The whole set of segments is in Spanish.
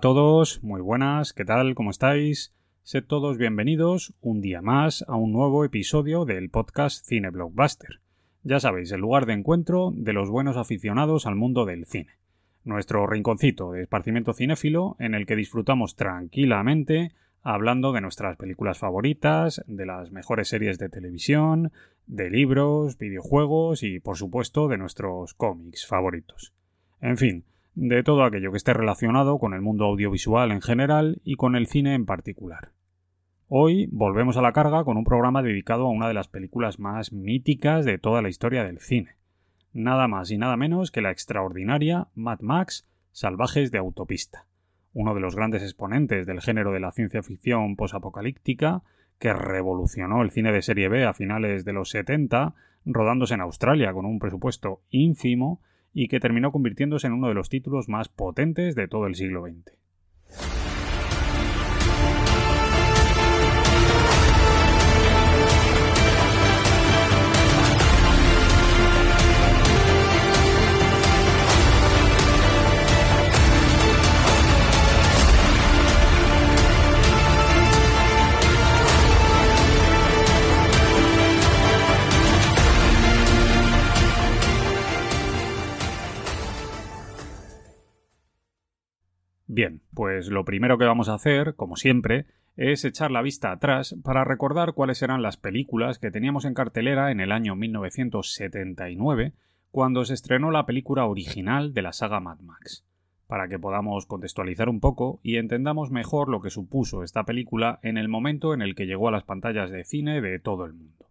A todos, muy buenas, ¿qué tal? ¿Cómo estáis? Sed todos bienvenidos un día más a un nuevo episodio del podcast Cine Blockbuster. Ya sabéis, el lugar de encuentro de los buenos aficionados al mundo del cine. Nuestro rinconcito de esparcimiento cinéfilo en el que disfrutamos tranquilamente hablando de nuestras películas favoritas, de las mejores series de televisión, de libros, videojuegos y, por supuesto, de nuestros cómics favoritos. En fin, de todo aquello que esté relacionado con el mundo audiovisual en general y con el cine en particular. Hoy volvemos a la carga con un programa dedicado a una de las películas más míticas de toda la historia del cine. Nada más y nada menos que la extraordinaria Mad Max Salvajes de Autopista, uno de los grandes exponentes del género de la ciencia ficción posapocalíptica que revolucionó el cine de serie B a finales de los 70, rodándose en Australia con un presupuesto ínfimo y que terminó convirtiéndose en uno de los títulos más potentes de todo el siglo XX. Pues lo primero que vamos a hacer, como siempre, es echar la vista atrás para recordar cuáles eran las películas que teníamos en cartelera en el año 1979, cuando se estrenó la película original de la saga Mad Max, para que podamos contextualizar un poco y entendamos mejor lo que supuso esta película en el momento en el que llegó a las pantallas de cine de todo el mundo.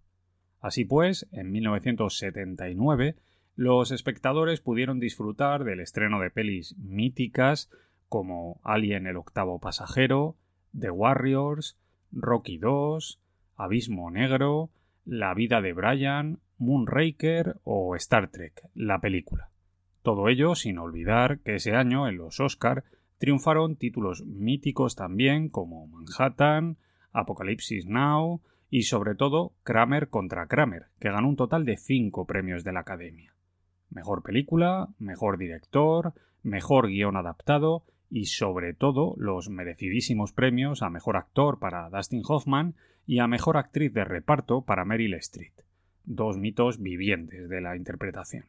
Así pues, en 1979, los espectadores pudieron disfrutar del estreno de pelis míticas como Alien el octavo pasajero, The Warriors, Rocky 2, Abismo Negro, La vida de Brian, Moonraker o Star Trek, la película. Todo ello sin olvidar que ese año en los Oscar triunfaron títulos míticos también como Manhattan, Apocalipsis Now y sobre todo Kramer contra Kramer, que ganó un total de cinco premios de la Academia. Mejor película, mejor director, mejor guion adaptado y sobre todo los merecidísimos premios a Mejor Actor para Dustin Hoffman y a Mejor Actriz de Reparto para Meryl Streep, dos mitos vivientes de la interpretación.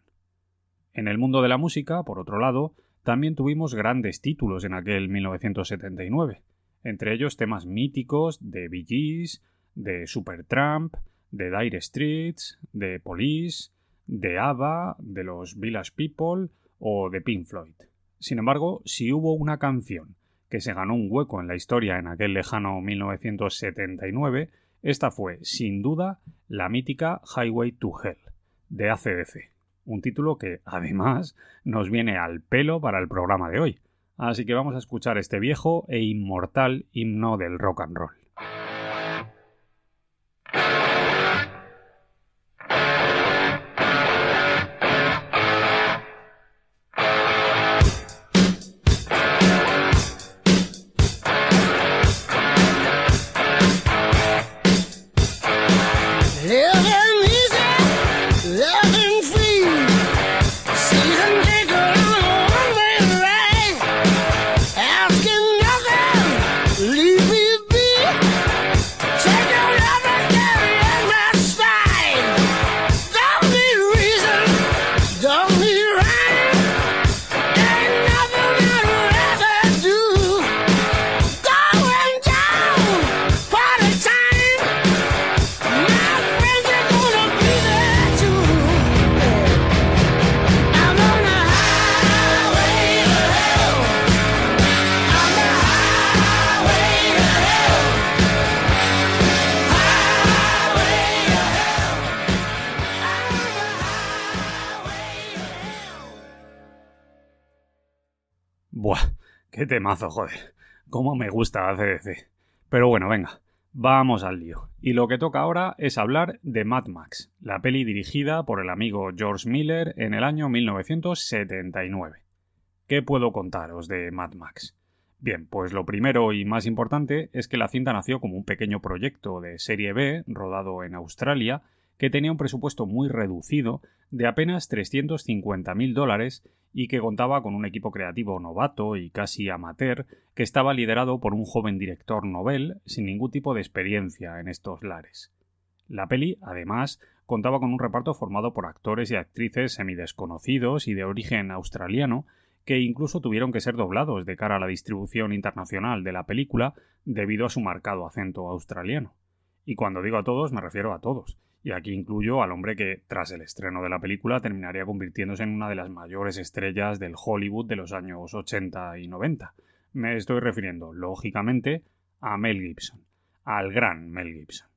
En el mundo de la música, por otro lado, también tuvimos grandes títulos en aquel 1979, entre ellos temas míticos de Bee Gees, de Supertramp, de Dire Streets, de Police, de ABBA, de los Village People o de Pink Floyd. Sin embargo, si hubo una canción que se ganó un hueco en la historia en aquel lejano 1979, esta fue, sin duda, la mítica Highway to Hell, de ACDC. Un título que, además, nos viene al pelo para el programa de hoy. Así que vamos a escuchar este viejo e inmortal himno del rock and roll. Qué temazo, joder. Cómo me gusta ACDC. Pero bueno, venga, vamos al lío. Y lo que toca ahora es hablar de Mad Max, la peli dirigida por el amigo George Miller en el año 1979. ¿Qué puedo contaros de Mad Max? Bien, pues lo primero y más importante es que la cinta nació como un pequeño proyecto de serie B rodado en Australia que tenía un presupuesto muy reducido de apenas 350.000 dólares y que contaba con un equipo creativo novato y casi amateur que estaba liderado por un joven director novel sin ningún tipo de experiencia en estos lares. La peli, además, contaba con un reparto formado por actores y actrices semidesconocidos y de origen australiano que incluso tuvieron que ser doblados de cara a la distribución internacional de la película debido a su marcado acento australiano. Y cuando digo a todos me refiero a todos, y aquí incluyo al hombre que, tras el estreno de la película, terminaría convirtiéndose en una de las mayores estrellas del Hollywood de los años 80 y 90. Me estoy refiriendo, lógicamente, a Mel Gibson, al gran Mel Gibson.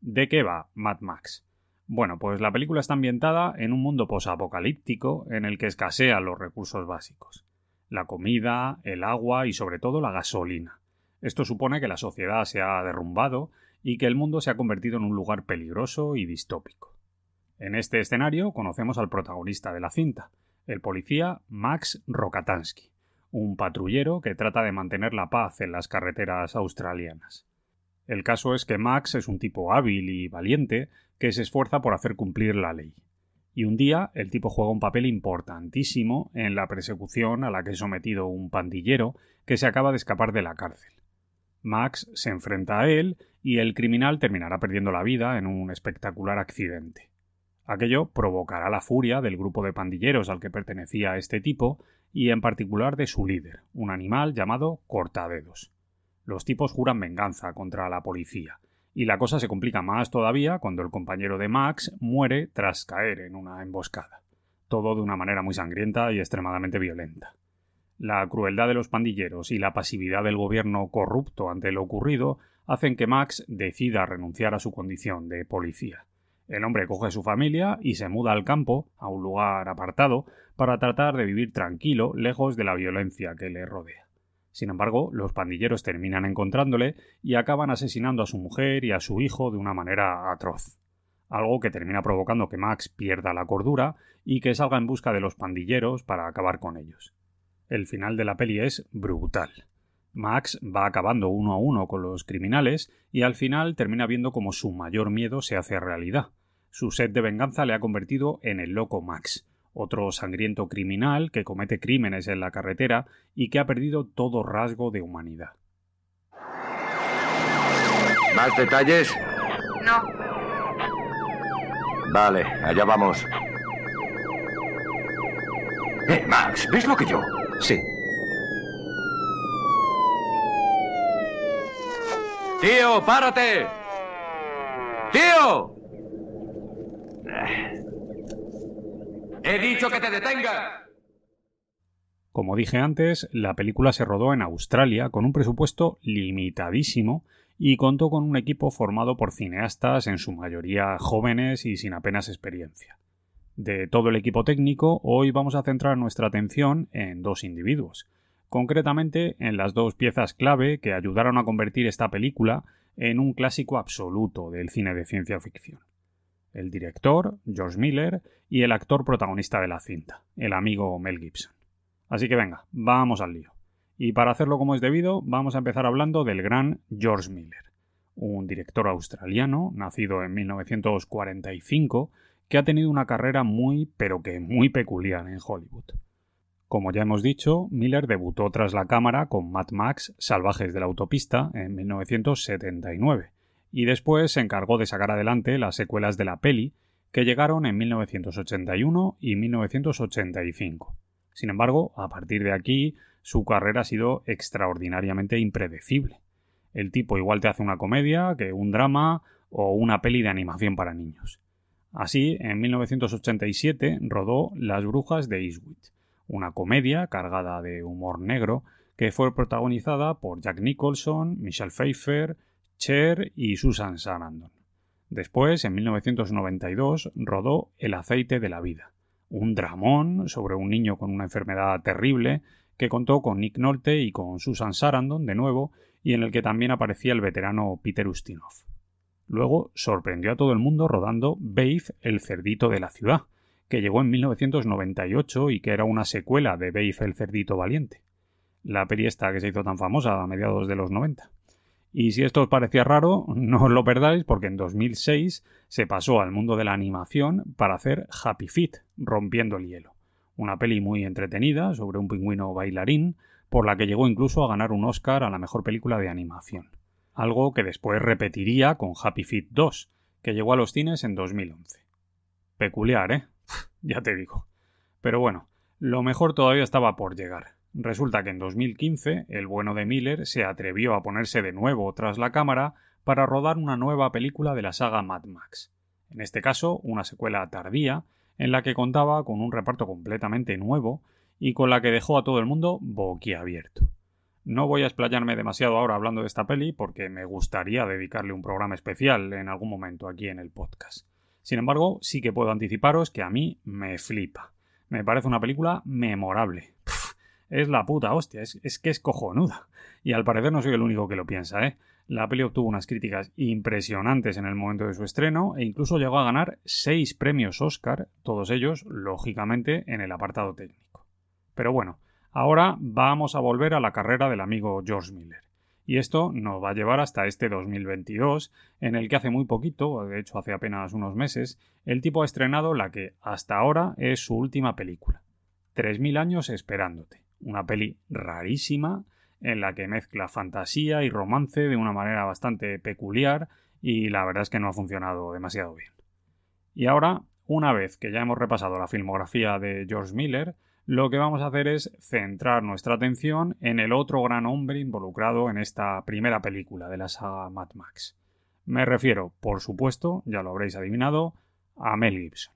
¿De qué va Mad Max? Bueno, pues la película está ambientada en un mundo posapocalíptico en el que escasean los recursos básicos. La comida, el agua y sobre todo la gasolina. Esto supone que la sociedad se ha derrumbado y que el mundo se ha convertido en un lugar peligroso y distópico. En este escenario conocemos al protagonista de la cinta, el policía Max Rokatansky, un patrullero que trata de mantener la paz en las carreteras australianas. El caso es que Max es un tipo hábil y valiente que se esfuerza por hacer cumplir la ley. Y un día el tipo juega un papel importantísimo en la persecución a la que es sometido un pandillero que se acaba de escapar de la cárcel. Max se enfrenta a él y el criminal terminará perdiendo la vida en un espectacular accidente. Aquello provocará la furia del grupo de pandilleros al que pertenecía este tipo y en particular de su líder, un animal llamado Cortadedos. Los tipos juran venganza contra la policía, y la cosa se complica más todavía cuando el compañero de Max muere tras caer en una emboscada. Todo de una manera muy sangrienta y extremadamente violenta. La crueldad de los pandilleros y la pasividad del gobierno corrupto ante lo ocurrido hacen que Max decida renunciar a su condición de policía. El hombre coge su familia y se muda al campo, a un lugar apartado, para tratar de vivir tranquilo, lejos de la violencia que le rodea. Sin embargo, los pandilleros terminan encontrándole y acaban asesinando a su mujer y a su hijo de una manera atroz. Algo que termina provocando que Max pierda la cordura y que salga en busca de los pandilleros para acabar con ellos. El final de la peli es brutal. Max va acabando uno a uno con los criminales y al final termina viendo como su mayor miedo se hace realidad. Su sed de venganza le ha convertido en el loco Max, otro sangriento criminal que comete crímenes en la carretera y que ha perdido todo rasgo de humanidad. ¿Más detalles? No, Vale, allá vamos. Eh, Max, ¿ves lo que yo? Sí. ¡Tío, párate! ¡Tío! ¡He dicho que te detenga! Como dije antes, la película se rodó en Australia con un presupuesto limitadísimo y contó con un equipo formado por cineastas en su mayoría jóvenes y sin apenas experiencia. De todo el equipo técnico, hoy vamos a centrar nuestra atención en dos individuos, concretamente en las dos piezas clave que ayudaron a convertir esta película en un clásico absoluto del cine de ciencia ficción. El director, George Miller, y el actor protagonista de la cinta, el amigo Mel Gibson. Así que venga, vamos al lío. Y para hacerlo como es debido, vamos a empezar hablando del gran George Miller, un director australiano, nacido en 1945, que ha tenido una carrera muy, pero que muy peculiar en Hollywood. Como ya hemos dicho, Miller debutó tras la cámara con Mad Max Salvajes de la Autopista en 1979 y después se encargó de sacar adelante las secuelas de la peli que llegaron en 1981 y 1985. Sin embargo, a partir de aquí, su carrera ha sido extraordinariamente impredecible. El tipo igual te hace una comedia que un drama o una peli de animación para niños. Así, en 1987 rodó Las Brujas de Eastwood, una comedia cargada de humor negro que fue protagonizada por Jack Nicholson, Michelle Pfeiffer, Cher y Susan Sarandon. Después, en 1992, rodó El aceite de la vida, un dramón sobre un niño con una enfermedad terrible que contó con Nick Nolte y con Susan Sarandon de nuevo, y en el que también aparecía el veterano Peter Ustinov. Luego sorprendió a todo el mundo rodando Babe, el cerdito de la ciudad, que llegó en 1998 y que era una secuela de Babe, el cerdito valiente. La peli esta que se hizo tan famosa a mediados de los 90. Y si esto os parecía raro, no os lo perdáis porque en 2006 se pasó al mundo de la animación para hacer Happy Feet, rompiendo el hielo. Una peli muy entretenida sobre un pingüino bailarín, por la que llegó incluso a ganar un Oscar a la mejor película de animación. Algo que después repetiría con Happy Feet 2, que llegó a los cines en 2011. Peculiar, ¿eh? ya te digo. Pero bueno, lo mejor todavía estaba por llegar. Resulta que en 2015 el bueno de Miller se atrevió a ponerse de nuevo tras la cámara para rodar una nueva película de la saga Mad Max. En este caso, una secuela tardía, en la que contaba con un reparto completamente nuevo y con la que dejó a todo el mundo boquiabierto. No voy a explayarme demasiado ahora hablando de esta peli porque me gustaría dedicarle un programa especial en algún momento aquí en el podcast. Sin embargo, sí que puedo anticiparos que a mí me flipa. Me parece una película memorable es la puta hostia, es, que es cojonuda. Y al parecer no soy el único que lo piensa, ¿eh? La peli obtuvo unas críticas impresionantes en el momento de su estreno e incluso llegó a ganar seis premios Oscar, todos ellos, lógicamente, en el apartado técnico. Pero bueno, ahora vamos a volver a la carrera del amigo George Miller. Y esto nos va a llevar hasta este 2022, en el que hace muy poquito, de hecho hace apenas unos meses, el tipo ha estrenado la que hasta ahora es su última película. 3.000 años esperándote una peli rarísima en la que mezcla fantasía y romance de una manera bastante peculiar y la verdad es que no ha funcionado demasiado bien. Y ahora, una vez que ya hemos repasado la filmografía de George Miller, lo que vamos a hacer es centrar nuestra atención en el otro gran hombre involucrado en esta primera película de la saga Mad Max. Me refiero, por supuesto, ya lo habréis adivinado, a Mel Gibson.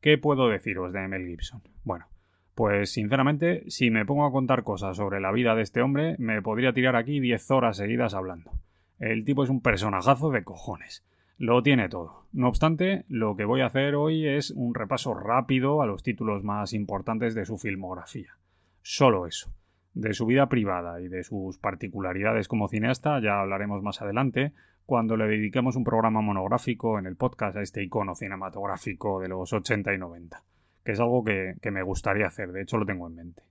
¿Qué puedo deciros de Mel Gibson? Bueno, pues sinceramente, si me pongo a contar cosas sobre la vida de este hombre, me podría tirar aquí 10 horas seguidas hablando. El tipo es un personajazo de cojones. Lo tiene todo. No obstante, lo que voy a hacer hoy es un repaso rápido a los títulos más importantes de su filmografía. Solo eso. De su vida privada y de sus particularidades como cineasta ya hablaremos más adelante, cuando le dediquemos un programa monográfico en el podcast a este icono cinematográfico de los 80 y 90 que es algo que, me gustaría hacer, de hecho lo tengo en mente.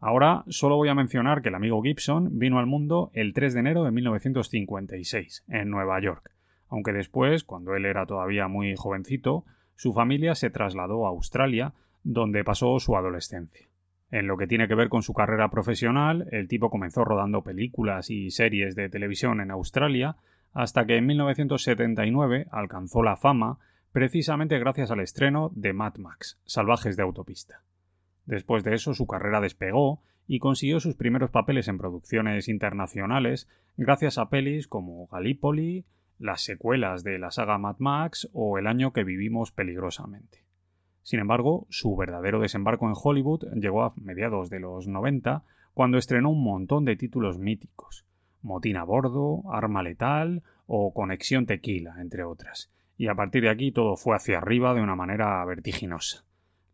Ahora solo voy a mencionar que el amigo Gibson vino al mundo el 3 de enero de 1956, en Nueva York, aunque después, cuando él era todavía muy jovencito, su familia se trasladó a Australia, donde pasó su adolescencia. En lo que tiene que ver con su carrera profesional, el tipo comenzó rodando películas y series de televisión en Australia, hasta que en 1979 alcanzó la fama precisamente gracias al estreno de Mad Max, Salvajes de Autopista. Después de eso su carrera despegó y consiguió sus primeros papeles en producciones internacionales gracias a pelis como Gallipoli, las secuelas de la saga Mad Max o El año que vivimos peligrosamente. Sin embargo, su verdadero desembarco en Hollywood llegó a mediados de los 90, cuando estrenó un montón de títulos míticos, Motín a bordo, Arma letal o Conexión Tequila, entre otras, y a partir de aquí todo fue hacia arriba de una manera vertiginosa.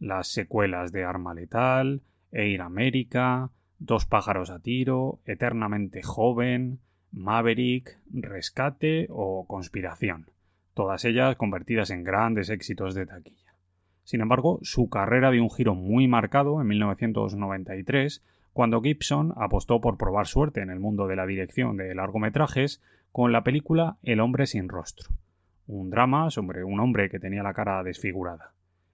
Las secuelas de Arma Letal, Air America, Dos pájaros a tiro, Eternamente joven, Maverick, Rescate o Conspiración, todas ellas convertidas en grandes éxitos de taquilla. Sin embargo, su carrera dio un giro muy marcado en 1993, cuando Gibson apostó por probar suerte en el mundo de la dirección de largometrajes con la película El hombre sin rostro, un drama sobre un hombre que tenía la cara desfigurada.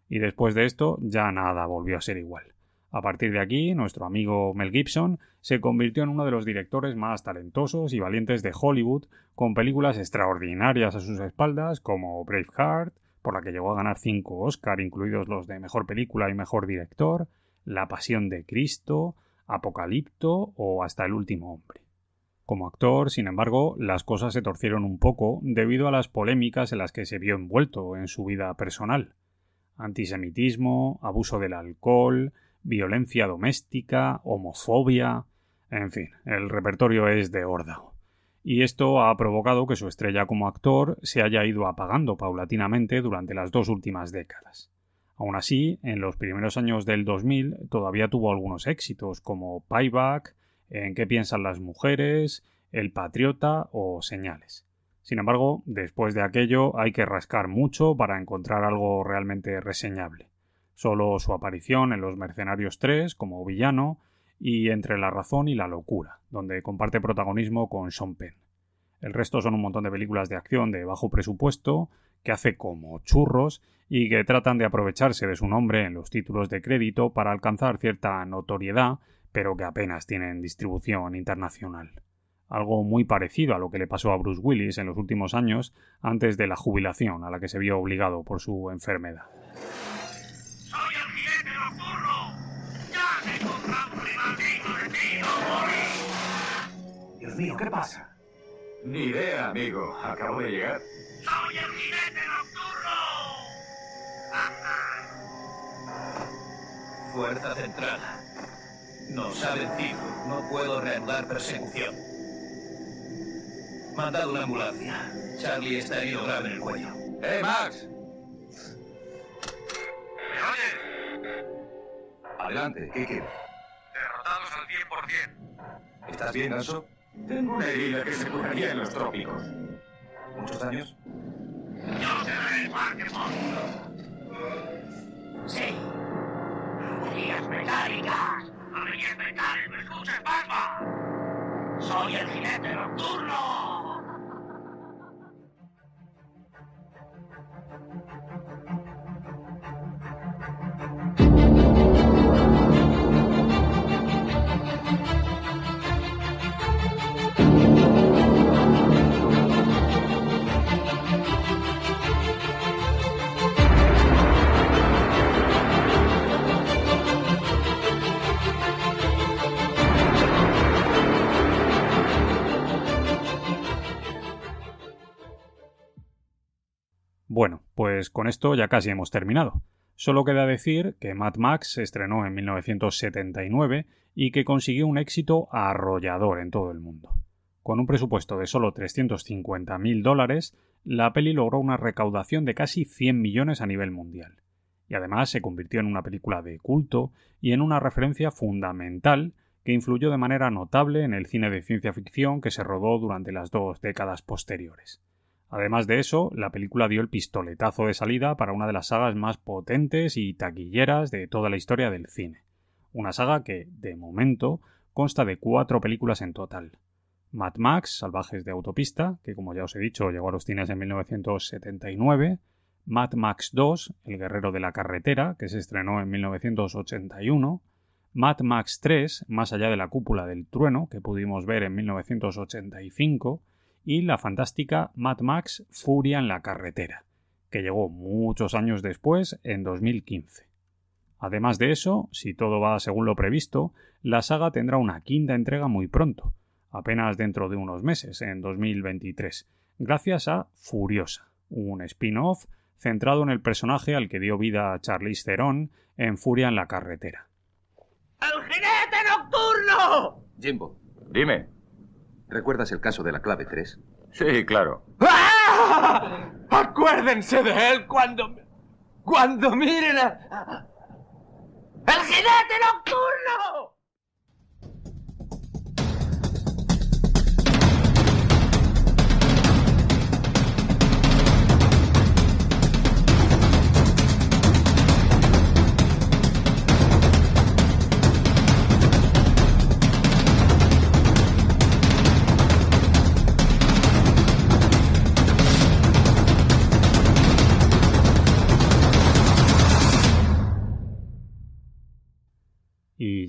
Y después de esto ya nada volvió a ser igual. A partir de aquí, nuestro amigo Mel Gibson se convirtió en uno de los directores más talentosos y valientes de Hollywood, con películas extraordinarias a sus espaldas como Braveheart, por la que llegó a ganar cinco Oscar, incluidos los de Mejor Película y Mejor Director, La Pasión de Cristo, Apocalipto o Hasta el Último Hombre. Como actor, sin embargo, las cosas se torcieron un poco debido a las polémicas en las que se vio envuelto en su vida personal. Antisemitismo, abuso del alcohol, violencia doméstica, homofobia. En fin, el repertorio es de órdago. Y esto ha provocado que su estrella como actor se haya ido apagando paulatinamente durante las dos últimas décadas. Aún así, en los primeros años del 2000 todavía tuvo algunos éxitos como Payback, En qué piensan las mujeres, El Patriota o Señales. Sin embargo, después de aquello hay que rascar mucho para encontrar algo realmente reseñable. Solo su aparición en Los Mercenarios 3 como villano y Entre la razón y la locura, donde comparte protagonismo con Sean Penn. El resto son un montón de películas de acción de bajo presupuesto, que hace como churros y que tratan de aprovecharse de su nombre en los títulos de crédito para alcanzar cierta notoriedad, pero que apenas tienen distribución internacional. Algo muy parecido a lo que le pasó a Bruce Willis en los últimos años antes de la jubilación a la que se vio obligado por su enfermedad. Dios mío, ¿qué pasa? Ni idea, amigo. Acabo de llegar. ¡Soy el jinete nocturno! Fuerza centrada. Nos ha vencido. No puedo reanudar persecución. Mandad una ambulancia. Charlie está herido grave en el cuello. ¡Eh, Max! ¿Me oyes? Adelante, ¿qué quieres? Derrotados al 100%. ¿Estás bien, Anso? Tengo una herida que se curaría en los trópicos. ¿Muchos años? Yo seré el Pokémon. Sí. Averías mecánicas. Averías mecánicas. ¿Me escuchas, Palma? Soy el jinete nocturno. Pues con esto ya casi hemos terminado. Solo queda decir que Mad Max se estrenó en 1979 y que consiguió un éxito arrollador en todo el mundo. Con un presupuesto de solo 350.000 dólares, la peli logró una recaudación de casi 100 millones a nivel mundial. Y además se convirtió en una película de culto y en una referencia fundamental que influyó de manera notable en el cine de ciencia ficción que se rodó durante las dos décadas posteriores. Además de eso, la película dio el pistoletazo de salida para una de las sagas más potentes y taquilleras de toda la historia del cine. Una saga que, de momento, consta de cuatro películas en total. Mad Max, Salvajes de Autopista, que como ya os he dicho llegó a los cines en 1979, Mad Max 2, El Guerrero de la Carretera, que se estrenó en 1981, Mad Max 3, Más allá de la cúpula del trueno, que pudimos ver en 1985, y la fantástica Mad Max Furia en la carretera, que llegó muchos años después, en 2015. Además de eso, si todo va según lo previsto, la saga tendrá una quinta entrega muy pronto, apenas dentro de unos meses, en 2023, gracias a Furiosa, un spin-off centrado en el personaje al que dio vida Charlize Theron en Furia en la carretera. ¡El jinete nocturno! Jimbo, Dime. ¿Recuerdas el caso de la clave 3? Sí, claro. ¡Ah! Acuérdense de él cuando. cuando miren a. ¡El jinete nocturno!